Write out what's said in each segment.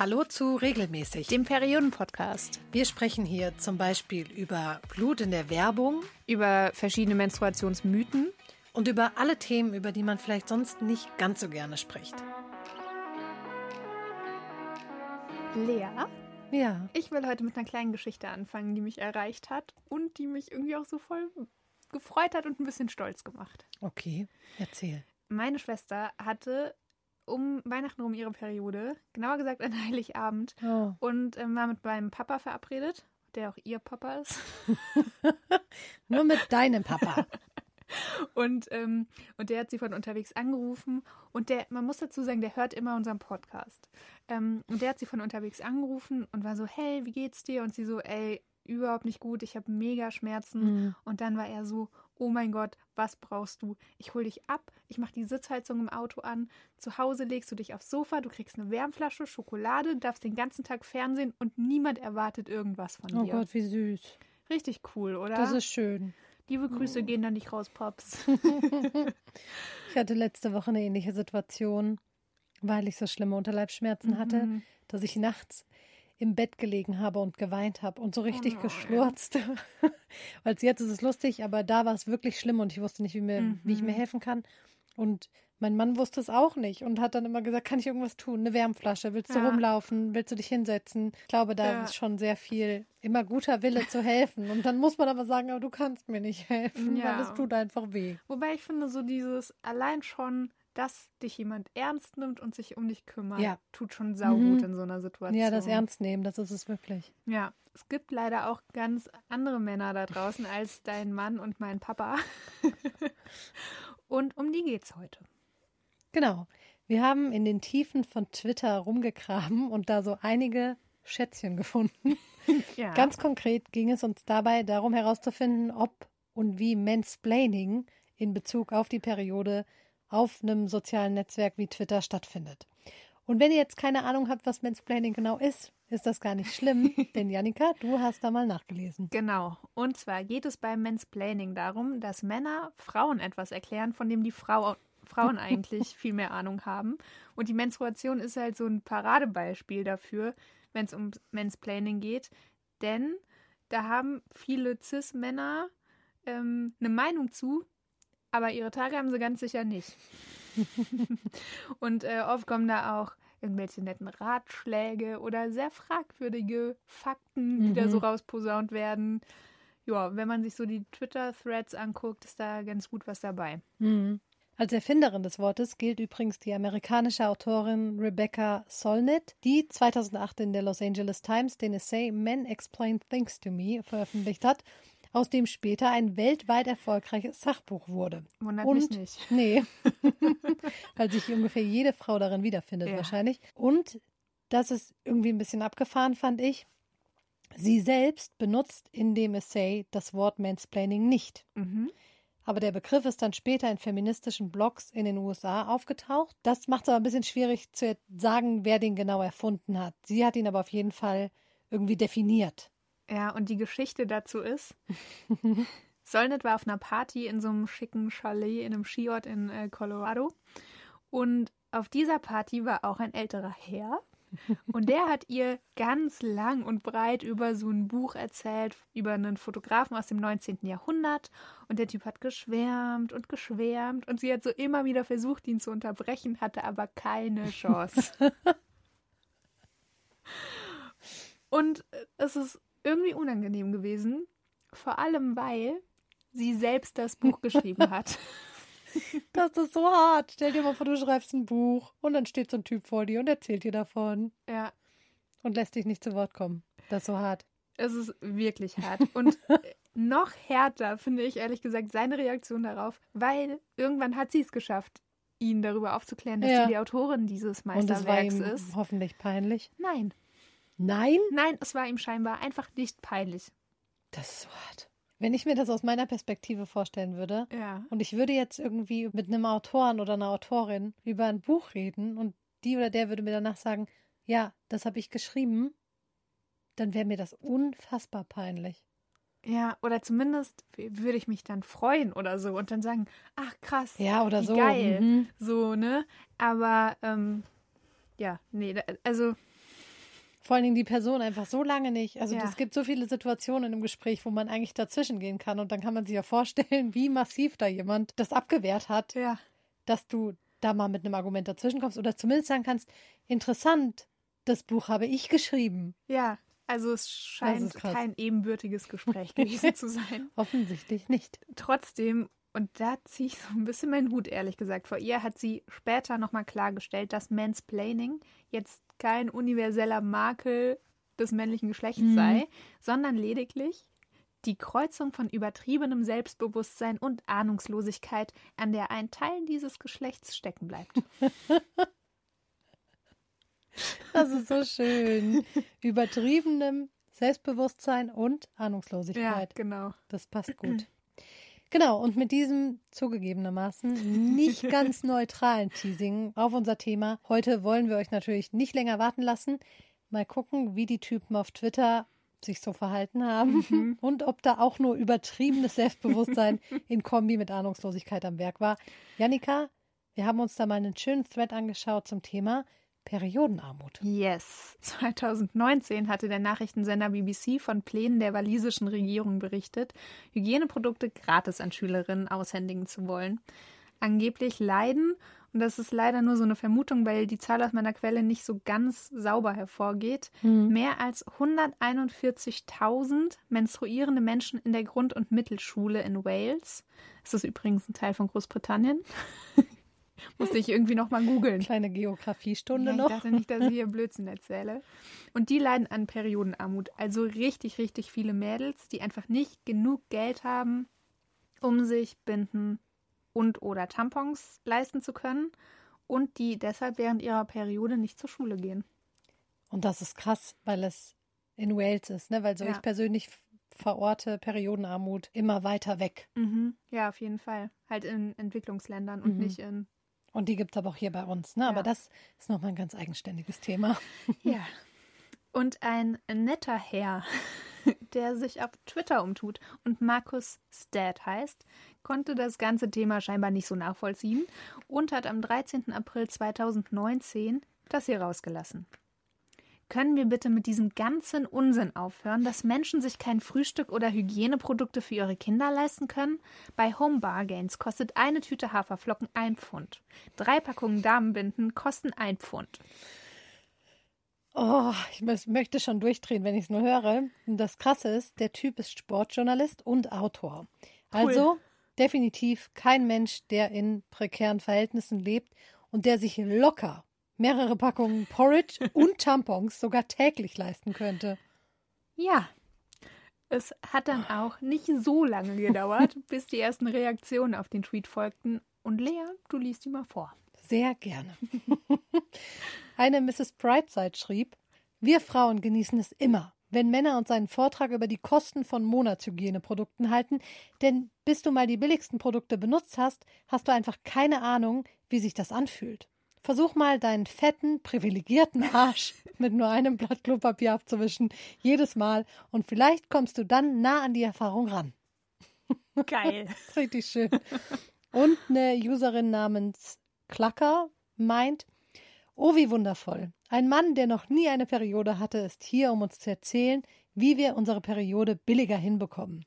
Hallo zu Regelmäßig, dem Perioden-Podcast. Wir sprechen hier zum Beispiel über Blut in der Werbung, über verschiedene Menstruationsmythen und über alle Themen, über die man vielleicht sonst nicht ganz so gerne spricht. Lea? Ja. Ich will heute mit einer kleinen Geschichte anfangen, die mich erreicht hat und die mich irgendwie auch so voll gefreut hat und ein bisschen stolz gemacht. Okay, erzähl. Meine Schwester hatte um Weihnachten um ihre Periode, genauer gesagt an Heiligabend, oh. und äh, war mit meinem Papa verabredet, der auch ihr Papa ist. Nur mit deinem Papa. und, ähm, und der hat sie von unterwegs angerufen und der, man muss dazu sagen, der hört immer unseren Podcast. Ähm, und der hat sie von unterwegs angerufen und war so, hey, wie geht's dir? Und sie so, ey, überhaupt nicht gut, ich habe mega Schmerzen. Mhm. Und dann war er so, oh mein Gott, was brauchst du? Ich hol dich ab, ich mache die Sitzheizung im Auto an, zu Hause legst du dich aufs Sofa, du kriegst eine Wärmflasche, Schokolade, darfst den ganzen Tag Fernsehen und niemand erwartet irgendwas von oh dir. Oh Gott, wie süß. Richtig cool, oder? Das ist schön. Liebe Grüße oh. gehen dann nicht raus, Pops. ich hatte letzte Woche eine ähnliche Situation, weil ich so schlimme Unterleibsschmerzen mhm. hatte, dass ich nachts im Bett gelegen habe und geweint habe und so richtig oh geschlurzt. Weil jetzt ist es lustig, aber da war es wirklich schlimm und ich wusste nicht, wie, mir, mhm. wie ich mir mhm. helfen kann. Und mein Mann wusste es auch nicht und hat dann immer gesagt, kann ich irgendwas tun? Eine Wärmflasche, willst du ja. rumlaufen, willst du dich hinsetzen? Ich glaube, da ja. ist schon sehr viel immer guter Wille zu helfen. Und dann muss man aber sagen, aber du kannst mir nicht helfen, ja. weil es tut einfach weh. Wobei ich finde, so dieses allein schon dass dich jemand ernst nimmt und sich um dich kümmert, ja. tut schon saugut mhm. in so einer Situation. Ja, das Ernst nehmen, das ist es wirklich. Ja, es gibt leider auch ganz andere Männer da draußen als dein Mann und mein Papa. und um die geht's heute. Genau. Wir haben in den Tiefen von Twitter rumgegraben und da so einige Schätzchen gefunden. Ja. Ganz konkret ging es uns dabei darum herauszufinden, ob und wie Mansplaining in Bezug auf die Periode auf einem sozialen Netzwerk wie Twitter stattfindet. Und wenn ihr jetzt keine Ahnung habt, was Mansplaining genau ist, ist das gar nicht schlimm, denn Janika, du hast da mal nachgelesen. Genau. Und zwar geht es beim Mansplaining darum, dass Männer Frauen etwas erklären, von dem die Frau, Frauen eigentlich viel mehr Ahnung haben. Und die Menstruation ist halt so ein Paradebeispiel dafür, wenn es um Mansplaining geht. Denn da haben viele Cis-Männer ähm, eine Meinung zu, aber ihre Tage haben sie ganz sicher nicht. und äh, oft kommen da auch irgendwelche netten Ratschläge oder sehr fragwürdige Fakten, die mhm. da so rausposaunt werden. Ja, wenn man sich so die Twitter-Threads anguckt, ist da ganz gut was dabei. Mhm. Als Erfinderin des Wortes gilt übrigens die amerikanische Autorin Rebecca Solnit, die 2008 in der Los Angeles Times den Essay Men Explain Things to Me veröffentlicht hat aus dem später ein weltweit erfolgreiches Sachbuch wurde. Wundert und, mich nicht. Nee, weil sich ungefähr jede Frau darin wiederfindet ja. wahrscheinlich. Und das ist irgendwie ein bisschen abgefahren, fand ich. Sie selbst benutzt in dem Essay das Wort Mansplaining nicht. Mhm. Aber der Begriff ist dann später in feministischen Blogs in den USA aufgetaucht. Das macht es aber ein bisschen schwierig zu sagen, wer den genau erfunden hat. Sie hat ihn aber auf jeden Fall irgendwie definiert. Ja, und die Geschichte dazu ist, Solnit war auf einer Party in so einem schicken Chalet in einem Skiort in äh, Colorado. Und auf dieser Party war auch ein älterer Herr. Und der hat ihr ganz lang und breit über so ein Buch erzählt, über einen Fotografen aus dem 19. Jahrhundert. Und der Typ hat geschwärmt und geschwärmt. Und sie hat so immer wieder versucht, ihn zu unterbrechen, hatte aber keine Chance. und äh, es ist irgendwie unangenehm gewesen. Vor allem, weil sie selbst das Buch geschrieben hat. Das ist so hart. Stell dir mal vor, du schreibst ein Buch und dann steht so ein Typ vor dir und erzählt dir davon. Ja. Und lässt dich nicht zu Wort kommen. Das ist so hart. Es ist wirklich hart. Und noch härter finde ich ehrlich gesagt seine Reaktion darauf, weil irgendwann hat sie es geschafft, ihn darüber aufzuklären, dass ja. sie die Autorin dieses Meisterwerks und das war ihm ist. Hoffentlich peinlich. Nein. Nein? Nein, es war ihm scheinbar einfach nicht peinlich. Das ist so hart. Wenn ich mir das aus meiner Perspektive vorstellen würde ja. und ich würde jetzt irgendwie mit einem Autoren oder einer Autorin über ein Buch reden und die oder der würde mir danach sagen, ja, das habe ich geschrieben, dann wäre mir das unfassbar peinlich. Ja, oder zumindest würde ich mich dann freuen oder so und dann sagen, ach krass, ja oder so, geil, mhm. so ne. Aber ähm, ja, nee, also Vor allen Dingen die Person einfach so lange nicht. Also Ja. es gibt so viele Situationen im Gespräch, wo man eigentlich dazwischen gehen kann. Und dann kann man sich ja vorstellen, wie massiv da jemand das abgewehrt hat, Ja. dass du da mal mit einem Argument dazwischen kommst oder zumindest sagen kannst, interessant, das Buch habe ich geschrieben. Ja. Also es scheint kein ebenbürtiges Gespräch gewesen zu sein. Offensichtlich nicht. Trotzdem, und da ziehe ich so ein bisschen meinen Hut, ehrlich gesagt. Vor ihr hat sie später nochmal klargestellt, dass Mansplaining jetzt kein universeller Makel des männlichen Geschlechts Mhm. sei, sondern lediglich die Kreuzung von übertriebenem Selbstbewusstsein und Ahnungslosigkeit, an der ein Teil dieses Geschlechts stecken bleibt. Das ist so schön. Übertriebenem Selbstbewusstsein und Ahnungslosigkeit. genau. Das passt gut. Genau, und mit diesem zugegebenermaßen nicht ganz neutralen Teasing auf unser Thema. Heute wollen wir euch natürlich nicht länger warten lassen. Mal gucken, wie die Typen auf Twitter sich so verhalten haben und ob da auch nur übertriebenes Selbstbewusstsein in Kombi mit Ahnungslosigkeit am Werk war. Janika, wir haben uns da mal einen schönen Thread angeschaut zum Thema Periodenarmut. Yes. 2019 hatte der Nachrichtensender BBC von Plänen der walisischen Regierung berichtet, Hygieneprodukte gratis an Schülerinnen aushändigen zu wollen. Angeblich leiden, und das ist leider nur so eine Vermutung, weil die Zahl aus meiner Quelle nicht so ganz sauber hervorgeht, mehr als 141.000 menstruierende Menschen in der Grund- und Mittelschule in Wales. Das ist übrigens ein Teil von Großbritannien. Musste ich irgendwie noch mal googeln. Kleine Geografiestunde Ja, ich noch. dachte nicht, dass ich hier Blödsinn erzähle. Und die leiden an Periodenarmut. Also richtig, richtig viele Mädels, die einfach nicht genug Geld haben, um sich Binden und oder Tampons leisten zu können und die deshalb während ihrer Periode nicht zur Schule gehen. Und das ist krass, weil es in Wales ist, ne? Weil so Ja. ich persönlich verorte Periodenarmut immer weiter weg. Ja, auf jeden Fall. Halt in Entwicklungsländern und Mhm. nicht in. Und die gibt es aber auch hier bei uns, ne? Aber Ja. das ist nochmal ein ganz eigenständiges Thema. Ja. Und ein netter Herr, der sich auf Twitter umtut und Markus Stad heißt, konnte das ganze Thema scheinbar nicht so nachvollziehen und hat am 13. April 2019 das hier rausgelassen. Können wir bitte mit diesem ganzen Unsinn aufhören, dass Menschen sich kein Frühstück oder Hygieneprodukte für ihre Kinder leisten können? Bei Home Bargains kostet eine Tüte Haferflocken ein Pfund. Drei Packungen Damenbinden kosten ein Pfund. Oh, ich mö- möchte schon durchdrehen, wenn ich es nur höre. Und das Krasse ist, der Typ ist Sportjournalist und Autor. Cool. Also definitiv kein Mensch, der in prekären Verhältnissen lebt und der sich locker mehrere Packungen Porridge und Tampons sogar täglich leisten könnte. Ja. Es hat dann auch nicht so lange gedauert, bis die ersten Reaktionen auf den Tweet folgten. Und Lea, du liest die mal vor. Sehr gerne. Eine Mrs. Brightside schrieb, wir Frauen genießen es immer, wenn Männer uns einen Vortrag über die Kosten von Monatshygieneprodukten halten, denn bis du mal die billigsten Produkte benutzt hast, hast du einfach keine Ahnung, wie sich das anfühlt. Versuch mal deinen fetten, privilegierten Arsch mit nur einem Blatt Klopapier abzuwischen, jedes Mal, und vielleicht kommst du dann nah an die Erfahrung ran. Geil. Richtig schön. Und eine Userin namens Klacker meint, oh wie wundervoll. Ein Mann, der noch nie eine Periode hatte, ist hier, um uns zu erzählen, wie wir unsere Periode billiger hinbekommen.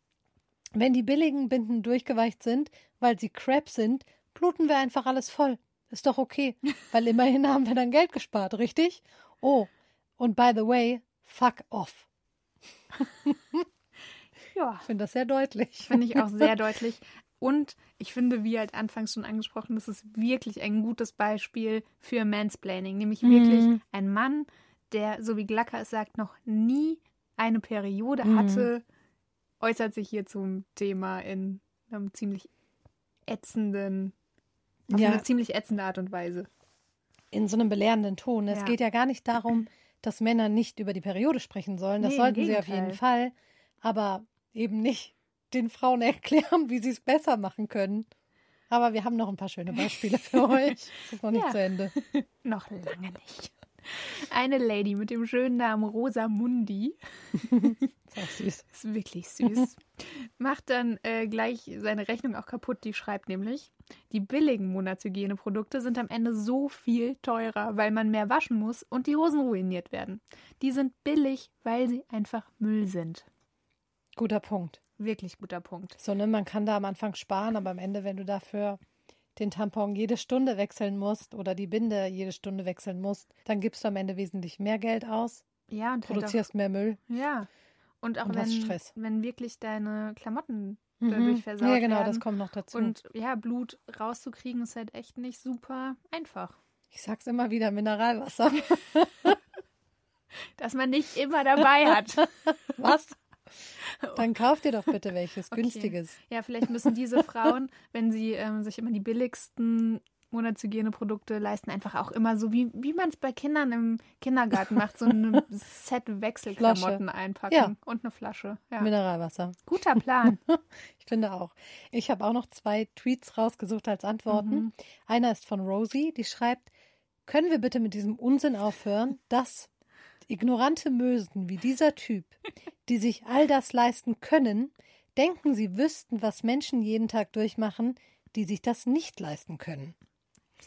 Wenn die billigen Binden durchgeweicht sind, weil sie crap sind, bluten wir einfach alles voll. Ist doch okay, weil immerhin haben wir dann Geld gespart, richtig? Oh, und by the way, fuck off. Ja, Ich finde das sehr deutlich. finde ich auch sehr deutlich. Und ich finde, wie halt anfangs schon angesprochen, das ist wirklich ein gutes Beispiel für Mansplaining. Nämlich wirklich Mhm. ein Mann, der, so wie Glacker es sagt, noch nie eine Periode Mhm. hatte, äußert sich hier zum Thema in einem ziemlich ätzenden, auf Ja. eine ziemlich ätzende Art und Weise. in so einem belehrenden Ton. Es Ja. geht ja gar nicht darum, dass Männer nicht über die Periode sprechen sollen. Das Nee, sollten sie auf jeden Fall. Aber eben nicht den Frauen erklären, wie sie es besser machen können. Aber wir haben noch ein paar schöne Beispiele für euch. Es ist noch nicht Ja. zu Ende. Noch lange nicht. Eine Lady mit dem schönen Namen Rosa Mundi. ist auch süß. Ist wirklich süß. Macht dann äh, gleich seine Rechnung auch kaputt. Die schreibt nämlich, die billigen Monatshygieneprodukte sind am Ende so viel teurer, weil man mehr waschen muss und die Hosen ruiniert werden. Die sind billig, weil sie einfach Müll sind. Guter Punkt. Wirklich guter Punkt. So, ne, man kann da am Anfang sparen, aber am Ende, wenn du dafür den Tampon jede Stunde wechseln musst oder die Binde jede Stunde wechseln musst, dann gibst du am Ende wesentlich mehr Geld aus, Ja, und halt produzierst mehr Müll. auch, ja. Und auch und wenn, Stress. wenn wirklich deine Klamotten Mhm. dadurch versaut Ja, genau, werden. das kommt noch dazu. Und ja, Blut rauszukriegen ist halt echt nicht super einfach. ich sag's immer wieder, Mineralwasser. Dass man nicht immer dabei hat. Was? Dann kauf dir doch bitte welches Okay. günstiges. Ja, vielleicht müssen diese Frauen, wenn sie ähm, sich immer die billigsten Monatshygieneprodukte leisten, einfach auch immer so, wie, wie man es bei Kindern im Kindergarten macht, so ein Set Wechselklamotten einpacken Ja. und eine Flasche. Ja. Mineralwasser. Guter Plan. Ich finde auch. Ich habe auch noch zwei Tweets rausgesucht als Antworten. Mhm. Einer ist von Rosie, die schreibt: Können wir bitte mit diesem Unsinn aufhören, dass ignorante Mösen wie dieser Typ, die sich all das leisten können, denken, sie wüssten, was Menschen jeden Tag durchmachen, die sich das nicht leisten können.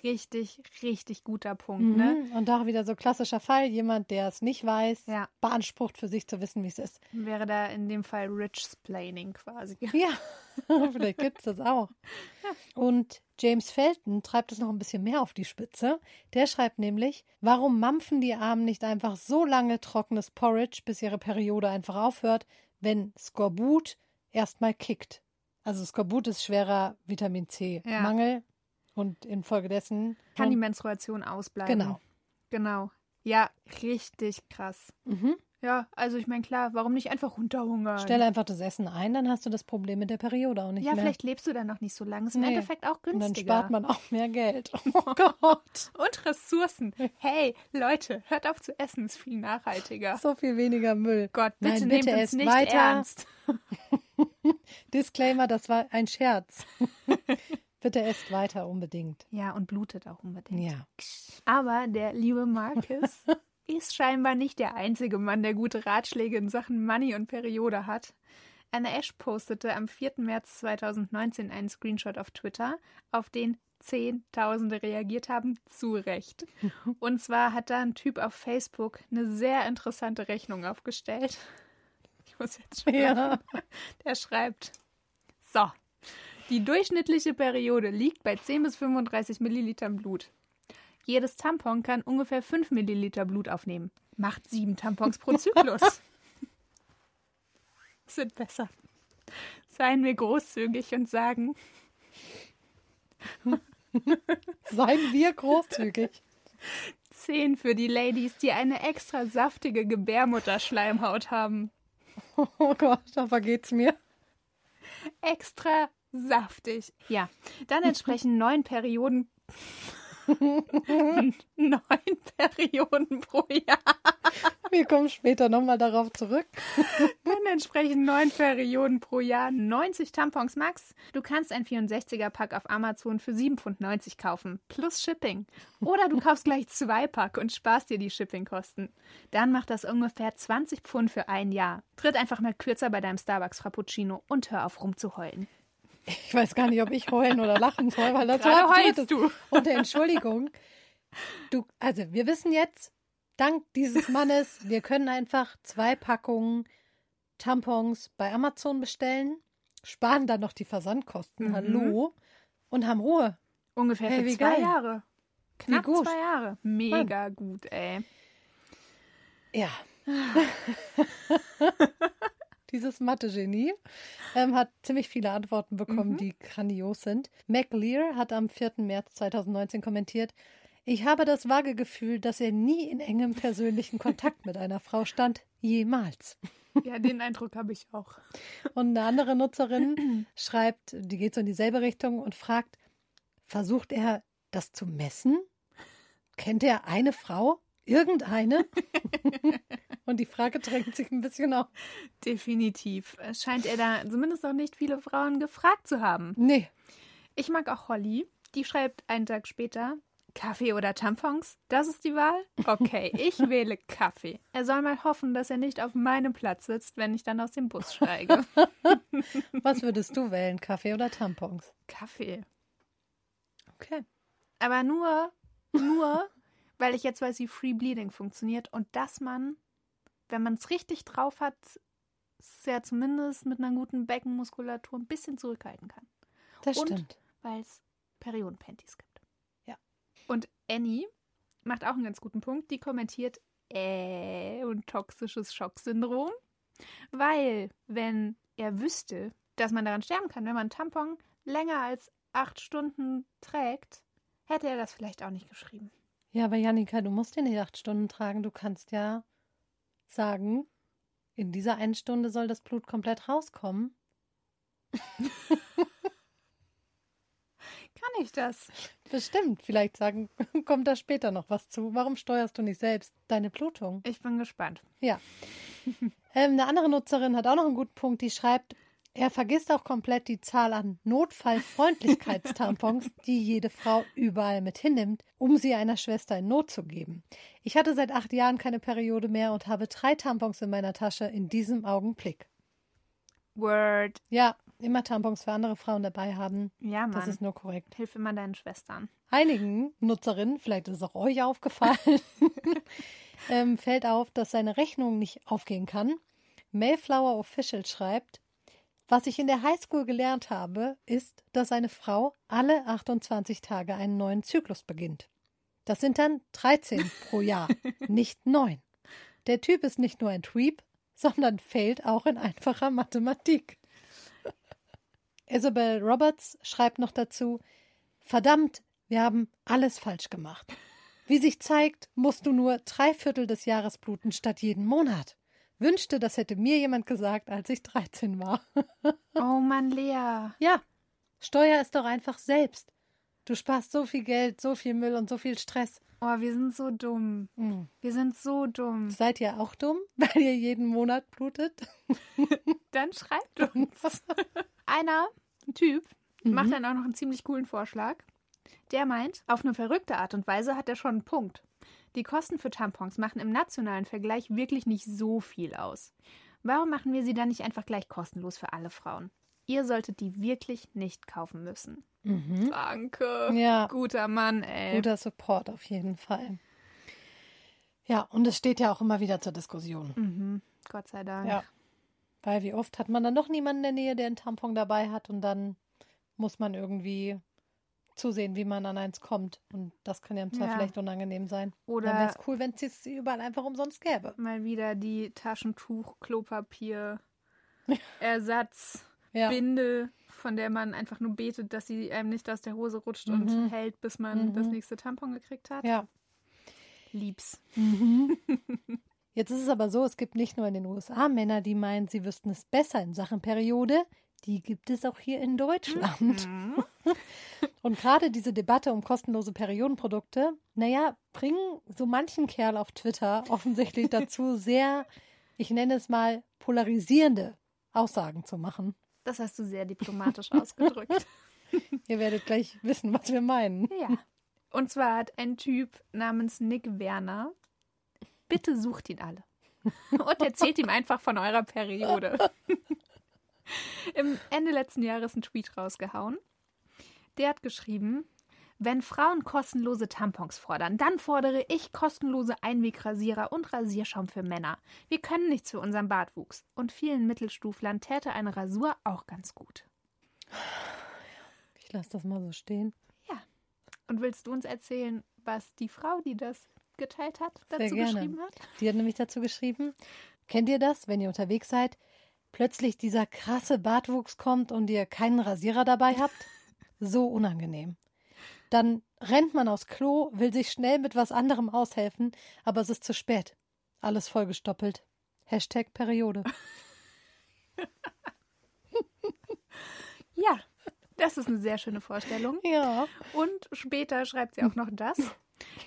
Richtig, richtig guter Punkt, ne? Mhm. Und da wieder so klassischer Fall, jemand, der es nicht weiß, Ja. beansprucht für sich zu wissen, wie es ist. Wäre da in dem Fall Rich-Splaining quasi. Ja, vielleicht gibt es das auch. Und James Felton treibt es noch ein bisschen mehr auf die Spitze. Der schreibt nämlich, warum mampfen die Armen nicht einfach so lange trockenes Porridge, bis ihre Periode einfach aufhört, wenn Skorbut erstmal kickt. Also Skorbut ist schwerer Vitamin Ja. Und infolgedessen Kann die Menstruation ausbleiben. Genau. Genau. Ja, richtig krass. mhm. Ja, also ich meine, klar, warum nicht einfach runterhungern? Stell einfach das Essen ein, dann hast du das Problem mit der Periode auch nicht ja, mehr. vielleicht lebst du dann noch nicht so lange. Ist im Nee. Endeffekt auch günstiger. und dann spart man auch mehr Geld. Oh Gott. Und Ressourcen. Hey, Leute, hört auf zu essen, ist viel nachhaltiger. So viel weniger Müll. Gott, bitte Nein, nehmt bitte uns esst nicht weiter. ernst. Disclaimer, das war ein Scherz. Bitte esst weiter unbedingt. Ja, und blutet auch unbedingt. Ja. Aber der liebe Marcus ist scheinbar nicht der einzige Mann, der gute Ratschläge in Sachen Money und Periode hat. Anna Ash postete am 4. März 2019 einen Screenshot auf Twitter, auf den Zehntausende reagiert haben, zu Recht. Und zwar hat da ein Typ auf Facebook eine sehr interessante Rechnung aufgestellt. Ich muss jetzt schon Ja. Der schreibt, so, die durchschnittliche Periode liegt bei 10 bis 35 Millilitern Blut. Jedes Tampon kann ungefähr 5 Milliliter Blut aufnehmen. Macht sieben Tampons pro Zyklus. Es wird besser. Seien wir großzügig und sagen, Seien wir großzügig. 10 für die Ladies, die eine extra saftige Gebärmutterschleimhaut haben. Oh Gott, da vergeht's mir. Extra saftig. Ja, dann entsprechen neun Perioden. neun Perioden pro Jahr. Wir kommen später nochmal darauf zurück. Dann entsprechen neun Perioden pro Jahr 90 Tampons max. Du kannst ein 64er-Pack auf Amazon für 7,90 Pfund kaufen, plus Shipping. Oder du kaufst gleich zwei Pack und sparst dir die Shippingkosten. Dann macht das ungefähr 20 Pfund für ein Jahr. Tritt einfach mal kürzer bei deinem Starbucks Frappuccino und hör auf rumzuheulen. Ich weiß gar nicht, ob ich heulen oder lachen soll, weil das Gerade war heulst du. Und Entschuldigung. Du, also wir wissen jetzt, dank dieses Mannes, wir können einfach zwei Packungen Tampons bei Amazon bestellen, sparen dann noch die Versandkosten, Mhm. hallo, und haben Ruhe. Ungefähr Hey, für zwei geil. Jahre. Knapp gut. zwei Jahre. Mega gut, ey. Ja. Dieses Mathe-Genie ähm, hat ziemlich viele Antworten bekommen, Mhm. die grandios sind. Mac Lear hat am 4. März 2019 kommentiert, ich habe das vage Gefühl, dass er nie in engem persönlichen Kontakt mit einer Frau stand. Jemals. Ja, den Eindruck habe ich auch. Und eine andere Nutzerin schreibt, die geht so in dieselbe Richtung und fragt, versucht er das zu messen? Kennt er eine Frau? Irgendeine? und die Frage drängt sich ein bisschen auf. Definitiv. Es scheint er da zumindest noch nicht viele Frauen gefragt zu haben. Nee. Ich mag auch Holly. Die schreibt einen Tag später, Kaffee oder Tampons? Das ist die Wahl? Okay, ich wähle Kaffee. Er soll mal hoffen, dass er nicht auf meinem Platz sitzt, wenn ich dann aus dem Bus steige. Was würdest du wählen, Kaffee oder Tampons? Kaffee. Okay. Aber nur, nur, weil ich jetzt weiß, wie Free Bleeding funktioniert und dass man, wenn man es richtig drauf hat, es ja zumindest mit einer guten Beckenmuskulatur ein bisschen zurückhalten kann. Das Und stimmt. weil es Periodenpanties gibt. Ja. Und Annie macht auch einen ganz guten Punkt. Die kommentiert äh und toxisches Schocksyndrom, weil wenn er wüsste, dass man daran sterben kann, wenn man einen Tampon länger als acht Stunden trägt, hätte er das vielleicht auch nicht geschrieben. Ja, aber Janika, du musst den nicht acht Stunden tragen. Du kannst ja sagen, in dieser einen Stunde soll das Blut komplett rauskommen. Kann ich das? Bestimmt. Vielleicht sagen, kommt da später noch was zu. Warum steuerst du nicht selbst deine Blutung? Ich bin gespannt. Ja. ähm, eine andere Nutzerin hat auch noch einen guten Punkt. Die schreibt, er vergisst auch komplett die Zahl an Notfallfreundlichkeitstampons, die jede Frau überall mit hinnimmt, um sie einer Schwester in Not zu geben. Ich hatte seit acht Jahren keine Periode mehr und habe drei Tampons in meiner Tasche in diesem Augenblick. Word. Ja, immer Tampons für andere Frauen dabei haben. Ja, Mann. Das ist nur korrekt. Hilf immer deinen Schwestern. Einigen Nutzerinnen, vielleicht ist es auch euch aufgefallen, ähm, fällt auf, dass seine Rechnung nicht aufgehen kann. Mayflower Official schreibt, was ich in der Highschool gelernt habe, ist, dass eine Frau alle 28 Tage einen neuen Zyklus beginnt. Das sind dann 13 pro Jahr, nicht 9. Der Typ ist nicht nur ein Tweep, sondern fehlt auch in einfacher Mathematik. Isabel Roberts schreibt noch dazu, verdammt, wir haben alles falsch gemacht. Wie sich zeigt, musst du nur drei Viertel des Jahres bluten statt jeden Monat. Wünschte, das hätte mir jemand gesagt, als ich 13 war. Oh Mann, Lea. ja, steuer es doch einfach selbst. Du sparst so viel Geld, so viel Müll und so viel Stress. Oh, wir sind so dumm. Hm. Wir sind so dumm. Seid ihr auch dumm, weil ihr jeden Monat blutet? Dann schreibt uns. Einer, ein Typ, macht dann auch noch einen ziemlich coolen Vorschlag. Der meint, auf eine verrückte Art und Weise hat er schon einen Punkt. Die Kosten für Tampons machen im nationalen Vergleich wirklich nicht so viel aus. Warum machen wir sie dann nicht einfach gleich kostenlos für alle Frauen? Ihr solltet die wirklich nicht kaufen müssen. Mhm. Danke. Ja. Guter Mann, ey. Guter Support auf jeden Fall. Ja, und es steht ja auch immer wieder zur Diskussion. Mhm. Gott sei Dank. Ja. Weil wie oft hat man dann doch niemanden in der Nähe, der einen Tampon dabei hat und dann muss man irgendwie zusehen, wie man an eins kommt. Und das kann ja im Zweifel Ja. vielleicht unangenehm sein. Oder- Dann wäre es cool, wenn es überall einfach umsonst gäbe. Mal wieder die Taschentuch, Klopapier, Ersatz, Ja. Binde, von der man einfach nur betet, dass sie einem nicht aus der Hose rutscht und Mhm. hält, bis man Mhm. das nächste Tampon gekriegt hat. ja. Lieb's. Jetzt ist es aber so, es gibt nicht nur in den USA Männer, die meinen, sie wüssten es besser in Sachen Periode. Die gibt es auch hier in Deutschland. Mhm. Und gerade diese Debatte um kostenlose Periodenprodukte, naja, bringen so manchen Kerl auf Twitter offensichtlich dazu, sehr, ich nenne es mal, polarisierende Aussagen zu machen. Das hast du sehr diplomatisch ausgedrückt. Ihr werdet gleich wissen, was wir meinen. Ja. Und zwar hat ein Typ namens Nick Werner, bitte sucht ihn alle. Und erzählt ihm einfach von eurer Periode. Im Ende letzten Jahres ein Tweet rausgehauen. Der hat geschrieben, wenn Frauen kostenlose Tampons fordern, dann fordere ich kostenlose Einwegrasierer und Rasierschaum für Männer. Wir können nichts für unseren Bartwuchs. Und vielen Mittelstuflern täte eine Rasur auch ganz gut. Ich lasse das mal so stehen. Und willst du uns erzählen, was die Frau, die das geteilt hat, dazu geschrieben hat? Die hat nämlich dazu geschrieben, kennt ihr das, wenn ihr unterwegs seid, plötzlich dieser krasse Bartwuchs kommt und ihr keinen Rasierer dabei habt? So unangenehm. Dann rennt man aufs Klo, will sich schnell mit was anderem aushelfen, aber es ist zu spät. Alles vollgestoppelt. Hashtag Periode. Ja, das ist eine sehr schöne Vorstellung. Ja. Und später schreibt sie auch noch das.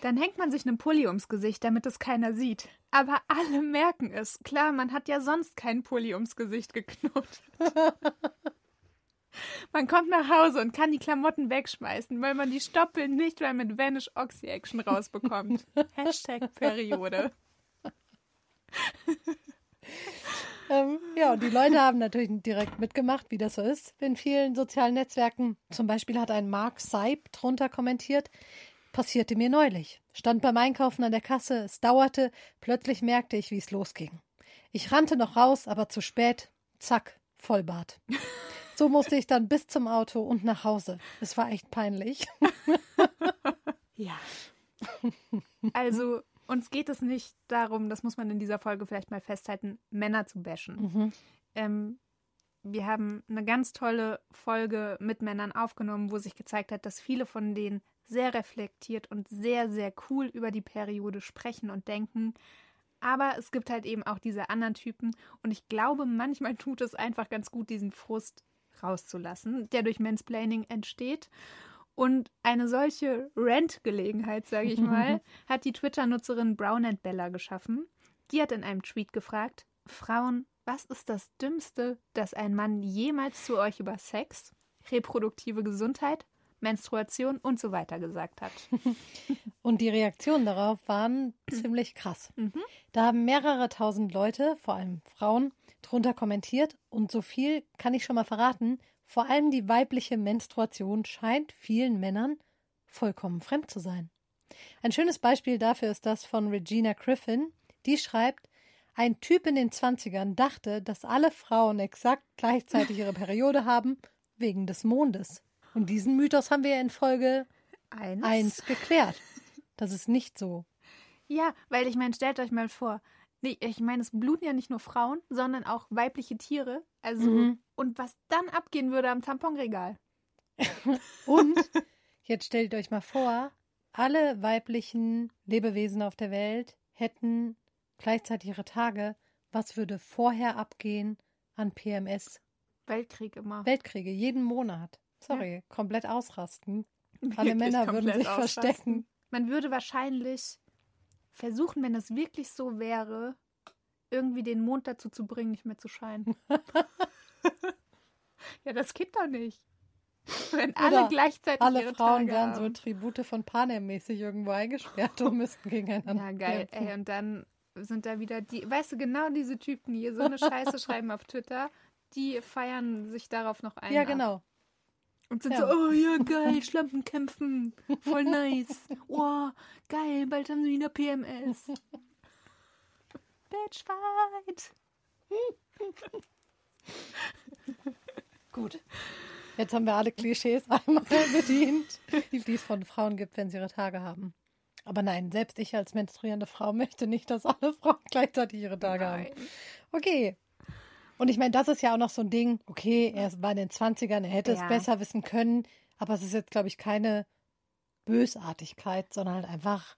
Dann hängt man sich einen Pulli ums Gesicht, damit es keiner sieht. Aber alle merken es. Klar, man hat ja sonst keinen Pulli ums Gesicht geknotet. Man kommt nach Hause und kann die Klamotten wegschmeißen, weil man die Stoppeln nicht mehr mit Vanish Oxy Action rausbekommt. Hashtag Periode. ähm, ja, und die Leute haben natürlich direkt mitgemacht, wie das so ist in vielen sozialen Netzwerken. Zum Beispiel hat ein Mark Seib drunter kommentiert, passierte mir neulich. Stand beim Einkaufen an der Kasse, es dauerte, plötzlich merkte ich, wie es losging. Ich rannte noch raus, aber zu spät. Zack, Vollbart. So musste ich dann bis zum Auto und nach Hause. Es war echt peinlich. ja. Also, uns geht es nicht darum, das muss man in dieser Folge vielleicht mal festhalten, Männer zu bashen. Mhm. Ähm, wir haben eine ganz tolle Folge mit Männern aufgenommen, wo sich gezeigt hat, dass viele von denen sehr reflektiert und sehr, sehr cool über die Periode sprechen und denken. Aber es gibt halt eben auch diese anderen Typen. Und ich glaube, manchmal tut es einfach ganz gut, diesen Frust rauszulassen, der durch Mansplaining entsteht. Und eine solche Rant-Gelegenheit, sage ich mal, hat die Twitter-Nutzerin Brown and Bella geschaffen. Die hat in einem Tweet gefragt: Frauen, was ist das Dümmste, das ein Mann jemals zu euch über Sex, reproduktive Gesundheit, Menstruation und so weiter gesagt hat? und die Reaktionen darauf waren ziemlich krass. Mhm. Da haben mehrere tausend Leute, vor allem Frauen, drunter kommentiert und so viel kann ich schon mal verraten, vor allem die weibliche Menstruation scheint vielen Männern vollkommen fremd zu sein. Ein schönes Beispiel dafür ist das von Regina Griffin, die schreibt, ein Typ in den Zwanzigern dachte, dass alle Frauen exakt gleichzeitig ihre Periode haben, wegen des Mondes. Und diesen Mythos haben wir in Folge 1 geklärt. Das ist nicht so. Ja, weil ich meine, stellt euch mal vor, Nee, ich meine, es bluten ja nicht nur Frauen, sondern auch weibliche Tiere. Also, mhm. und was dann abgehen würde am Tamponregal. und jetzt stellt euch mal vor, alle weiblichen Lebewesen auf der Welt hätten gleichzeitig ihre Tage. Was würde vorher abgehen an PMS? Weltkrieg immer. Weltkriege, jeden Monat. Sorry, ja. komplett ausrasten. Wirklich Alle Männer würden sich ausrasten. verstecken. Man würde wahrscheinlich versuchen, wenn es wirklich so wäre, irgendwie den Mond dazu zu bringen, nicht mehr zu scheinen. ja, das geht doch nicht. Wenn alle Oder gleichzeitig alle ihre Frauen Tage wären haben. so Tribute von Panem mäßig irgendwo eingesperrt und müssten gegeneinander. Ja, geil. Ey, und dann sind da wieder die, weißt du, genau diese Typen, die hier so eine Scheiße schreiben auf Twitter, die feiern sich darauf noch ein. Ja, genau. Ab. Und sind ja. so, oh ja, geil, Schlampen kämpfen, voll nice. Oh, geil, bald haben sie wieder PMS. Bitchfight. Gut. Jetzt haben wir alle Klischees einmal bedient, die es von Frauen gibt, wenn sie ihre Tage haben. Aber nein, selbst ich als menstruierende Frau möchte nicht, dass alle Frauen gleichzeitig ihre Tage nein. haben. Okay, und ich meine, das ist ja auch noch so ein Ding, okay, er war in den 20ern, er hätte ja. es besser wissen können, aber es ist jetzt, glaube ich, keine Bösartigkeit, sondern halt einfach,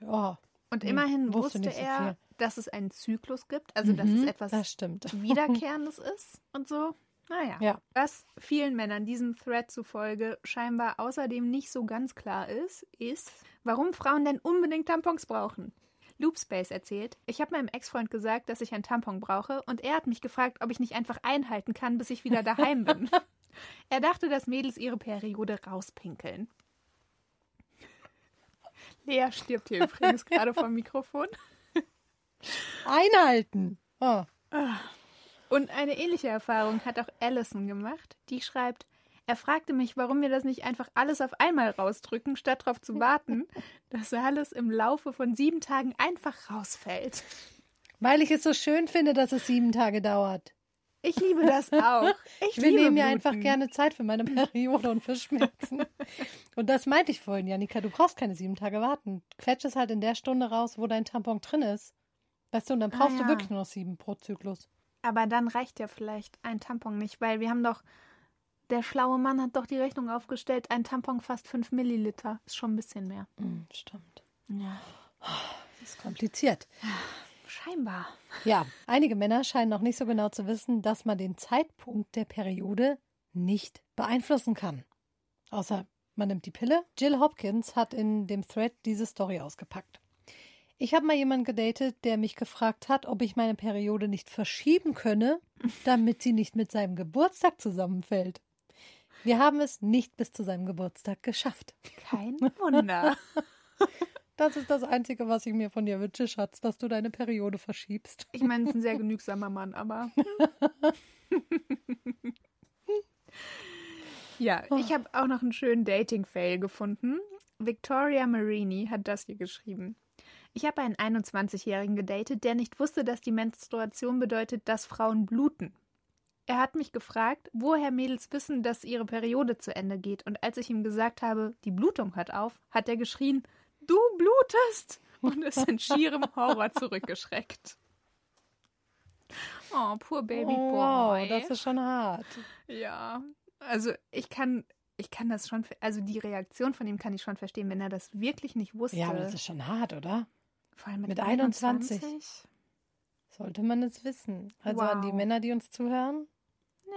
ja. Und immerhin wusste, wusste er, so dass es einen Zyklus gibt, also dass mhm, es etwas Wiederkehrendes ist und so. Naja, ja. was vielen Männern diesem Thread zufolge scheinbar außerdem nicht so ganz klar ist, ist, warum Frauen denn unbedingt Tampons brauchen. Loopspace erzählt, ich habe meinem Ex-Freund gesagt, dass ich einen Tampon brauche und er hat mich gefragt, ob ich nicht einfach einhalten kann, bis ich wieder daheim bin. er dachte, dass Mädels ihre Periode rauspinkeln. Lea stirbt hier übrigens gerade vom Mikrofon. Einhalten. Oh. Und eine ähnliche Erfahrung hat auch Allison gemacht. Die schreibt, er fragte mich, warum wir das nicht einfach alles auf einmal rausdrücken, statt darauf zu warten, dass alles im Laufe von sieben Tagen einfach rausfällt. Weil ich es so schön finde, dass es sieben Tage dauert. Ich liebe das auch. Ich Wir nehmen mir einfach gerne Zeit für meine Periode und für Schmerzen. und das meinte ich vorhin, Janika. Du brauchst keine sieben Tage warten. Quetsch es halt in der Stunde raus, wo dein Tampon drin ist. Weißt du, und dann brauchst ah, ja. du wirklich nur noch sieben pro Zyklus. Aber dann reicht ja vielleicht ein Tampon nicht, weil wir haben doch der schlaue Mann hat doch die Rechnung aufgestellt. Ein Tampon fast 5 Milliliter. Ist schon ein bisschen mehr. Mm, stimmt. Ja. Das ist kompliziert. Scheinbar. Ja, einige Männer scheinen noch nicht so genau zu wissen, dass man den Zeitpunkt der Periode nicht beeinflussen kann. Außer man nimmt die Pille. Jill Hopkins hat in dem Thread diese Story ausgepackt. Ich habe mal jemanden gedatet, der mich gefragt hat, ob ich meine Periode nicht verschieben könne, damit sie nicht mit seinem Geburtstag zusammenfällt. Wir haben es nicht bis zu seinem Geburtstag geschafft. Kein Wunder. Das ist das Einzige, was ich mir von dir wünsche, Schatz, dass du deine Periode verschiebst. Ich meine, es ist ein sehr genügsamer Mann, aber. ja, ich habe auch noch einen schönen Dating-Fail gefunden. Victoria Marini hat das hier geschrieben. Ich habe einen 21-Jährigen gedatet, der nicht wusste, dass die Menstruation bedeutet, dass Frauen bluten. Er hat mich gefragt, woher Mädels wissen, dass ihre Periode zu Ende geht. Und als ich ihm gesagt habe, die Blutung hört auf, hat er geschrien, du blutest! Und ist in schierem Horror zurückgeschreckt. Oh, poor Baby oh, Boy. Wow, das ist schon hart. Ja, also ich kann, ich kann das schon, also die Reaktion von ihm kann ich schon verstehen, wenn er das wirklich nicht wusste. Ja, aber das ist schon hart, oder? Vor allem mit, Mit 21. 21. Sollte man es wissen. Also an die Wow. Männer, die uns zuhören,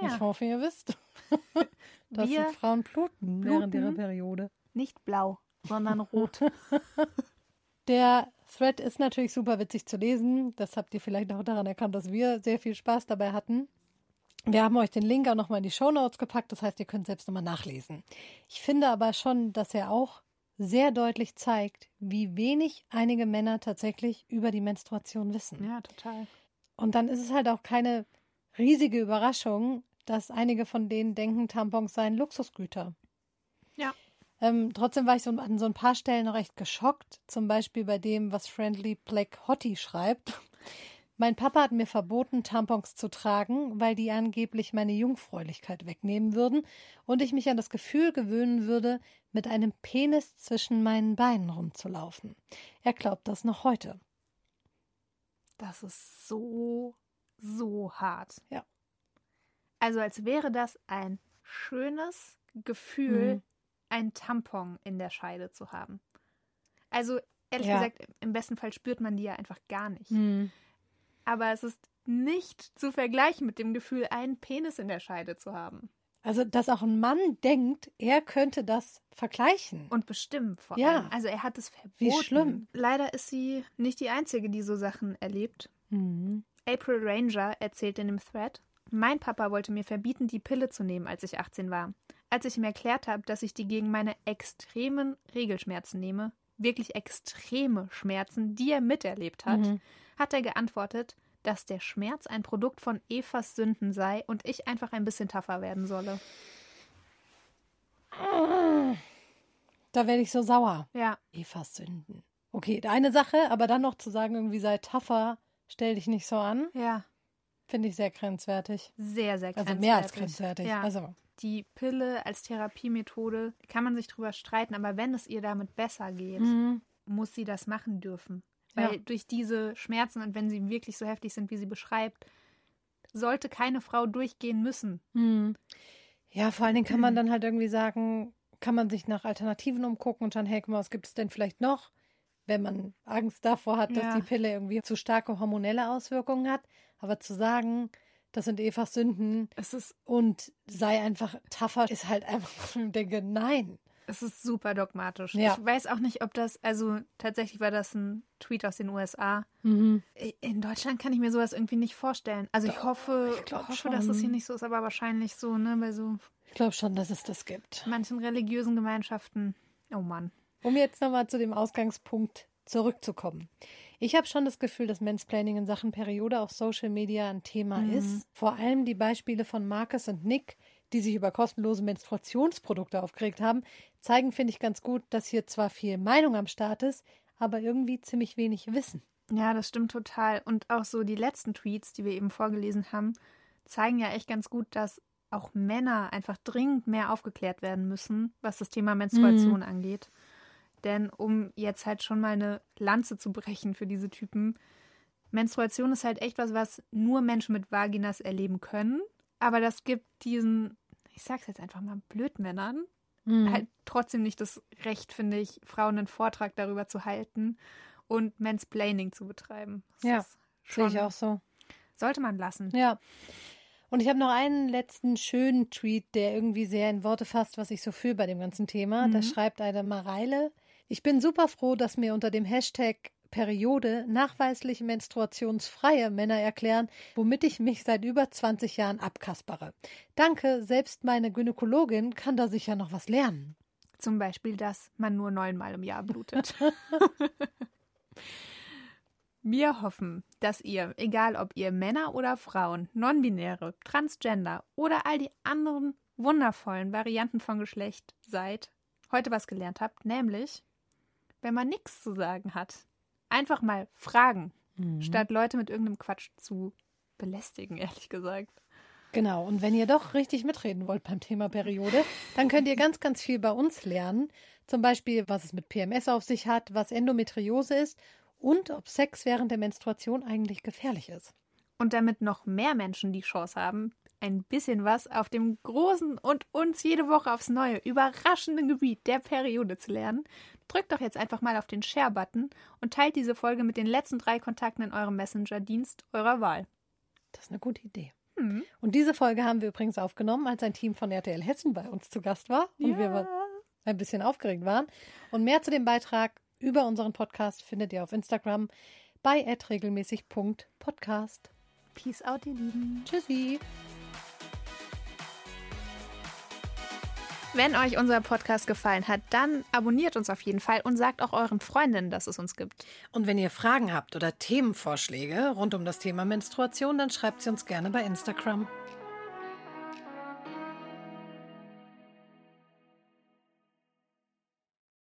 ich Ja, hoffe, ihr wisst, dass die Frauen bluten, während ihrer bluten. Periode. nicht blau, sondern rot. Der Thread ist natürlich super witzig zu lesen. Das habt ihr vielleicht auch daran erkannt, dass wir sehr viel Spaß dabei hatten. Wir haben euch den Link auch nochmal in die Shownotes gepackt, das heißt, ihr könnt selbst nochmal nachlesen. Ich finde aber schon, dass er auch sehr deutlich zeigt, wie wenig einige Männer tatsächlich über die Menstruation wissen. ja, total. Und dann ist es halt auch keine riesige Überraschung, dass einige von denen denken, Tampons seien Luxusgüter. Ja. Ähm, trotzdem war ich so an so ein paar Stellen noch recht geschockt. Zum Beispiel bei dem, was Friendly Black Hottie schreibt. Mein Papa hat mir verboten, Tampons zu tragen, weil die angeblich meine Jungfräulichkeit wegnehmen würden und ich mich an das Gefühl gewöhnen würde, mit einem Penis zwischen meinen Beinen rumzulaufen. Er glaubt das noch heute. Das ist so, so hart. Ja. Also als wäre das ein schönes Gefühl, Mhm. ein Tampon in der Scheide zu haben. Also ehrlich Ja. gesagt, im besten Fall spürt man die ja einfach gar nicht. Hm. Aber es ist nicht zu vergleichen mit dem Gefühl, einen Penis in der Scheide zu haben. Also, dass auch ein Mann denkt, er könnte das vergleichen. Und bestimmen vor Ja. allem. Also er hat es verboten. Wie schlimm. Leider ist sie nicht die Einzige, die so Sachen erlebt. Mhm. April Ranger erzählt in dem Thread, mein Papa wollte mir verbieten, die Pille zu nehmen, als ich 18 war. Als ich ihm erklärt habe, dass ich die gegen meine extremen Regelschmerzen nehme, wirklich extreme Schmerzen, die er miterlebt hat, Mhm. hat er geantwortet, dass der Schmerz ein Produkt von Evas Sünden sei und ich einfach ein bisschen tougher werden solle. Da werde ich so sauer. Ja, Evas Sünden. Okay, eine Sache, aber dann noch zu sagen, irgendwie sei tougher, stell dich nicht so an, ja, finde ich sehr grenzwertig. sehr, sehr Also grenzwertig. mehr als grenzwertig. Ja. Also, Die Pille als Therapiemethode kann man sich drüber streiten, aber wenn es ihr damit besser geht, mhm. muss sie das machen dürfen. Ja. Weil durch diese Schmerzen und wenn sie wirklich so heftig sind, wie sie beschreibt, sollte keine Frau durchgehen müssen. Mhm. ja, vor allen Dingen kann man dann halt irgendwie sagen, kann man sich nach Alternativen umgucken und schauen, hey, guck mal, was gibt es denn vielleicht noch, wenn man Angst davor hat, dass Ja. die Pille irgendwie zu starke hormonelle Auswirkungen hat. Aber zu sagen, das sind Evas Sünden Es ist, und sei einfach tougher, ist halt einfach, ich denke, nein. es ist super dogmatisch. Ja. Ich weiß auch nicht, ob das, also tatsächlich war das ein Tweet aus den USA. Mhm. In Deutschland kann ich mir sowas irgendwie nicht vorstellen. Also ich hoffe, ich hoffe dass das schon. hier nicht so ist, aber wahrscheinlich so, ne, bei so Ich glaube schon, dass es das gibt. manchen religiösen Gemeinschaften. Oh Mann. Um jetzt nochmal zu dem Ausgangspunkt zurückzukommen. Ich habe schon das Gefühl, dass Mansplaining in Sachen Periode auf Social Media ein Thema Mhm. ist. Vor allem die Beispiele von Marcus und Nick, die sich über kostenlose Menstruationsprodukte aufgeregt haben, zeigen, finde ich, ganz gut, dass hier zwar viel Meinung am Start ist, aber irgendwie ziemlich wenig Wissen. Ja, das stimmt total. Und auch so die letzten Tweets, die wir eben vorgelesen haben, zeigen ja echt ganz gut, dass auch Männer einfach dringend mehr aufgeklärt werden müssen, was das Thema Menstruation angeht. Denn um jetzt halt schon mal eine Lanze zu brechen für diese Typen, Menstruation ist halt echt was, was nur Menschen mit Vaginas erleben können. Aber das gibt diesen, ich sag's jetzt einfach mal, Blödmännern halt trotzdem nicht das Recht, finde ich, Frauen einen Vortrag darüber zu halten und Mansplaining zu betreiben. Das Ja, Sehe ich auch so. Sollte man lassen. Ja. Und ich habe noch einen letzten schönen Tweet, der irgendwie sehr in Worte fasst, was ich so fühle bei dem ganzen Thema. Da Mhm. schreibt eine Mareile. Ich bin super froh, dass mir unter dem Hashtag Periode nachweislich menstruationsfreie Männer erklären, womit ich mich seit über 20 Jahren abkaspere. Danke, selbst meine Gynäkologin kann da sicher noch was lernen. Zum Beispiel, dass man nur neunmal im Jahr blutet. Wir hoffen, dass ihr, egal ob ihr Männer oder Frauen, Nonbinäre, Transgender oder all die anderen wundervollen Varianten von Geschlecht seid, heute was gelernt habt, nämlich, wenn man nichts zu sagen hat, einfach mal fragen, mhm. statt Leute mit irgendeinem Quatsch zu belästigen, ehrlich gesagt. Genau, und wenn ihr doch richtig mitreden wollt beim Thema Periode, dann könnt ihr ganz, ganz viel bei uns lernen. Zum Beispiel, was es mit PMS auf sich hat, was Endometriose ist und ob Sex während der Menstruation eigentlich gefährlich ist. Und damit noch mehr Menschen die Chance haben, ein bisschen was auf dem großen und uns jede Woche aufs Neue überraschenden Gebiet der Periode zu lernen, drückt doch jetzt einfach mal auf den Share-Button und teilt diese Folge mit den letzten drei Kontakten in eurem Messenger-Dienst eurer Wahl. Das ist eine gute Idee. Hm. Und diese Folge haben wir übrigens aufgenommen, als ein Team von RTL Hessen bei uns zu Gast war und ja. wir ein bisschen aufgeregt waren. Und mehr zu dem Beitrag über unseren Podcast findet ihr auf Instagram bei regelmäßig.podcast. Peace out, ihr Lieben. Tschüssi. Wenn euch unser Podcast gefallen hat, dann abonniert uns auf jeden Fall und sagt auch euren Freundinnen, dass es uns gibt. Und wenn ihr Fragen habt oder Themenvorschläge rund um das Thema Menstruation, dann schreibt sie uns gerne bei Instagram.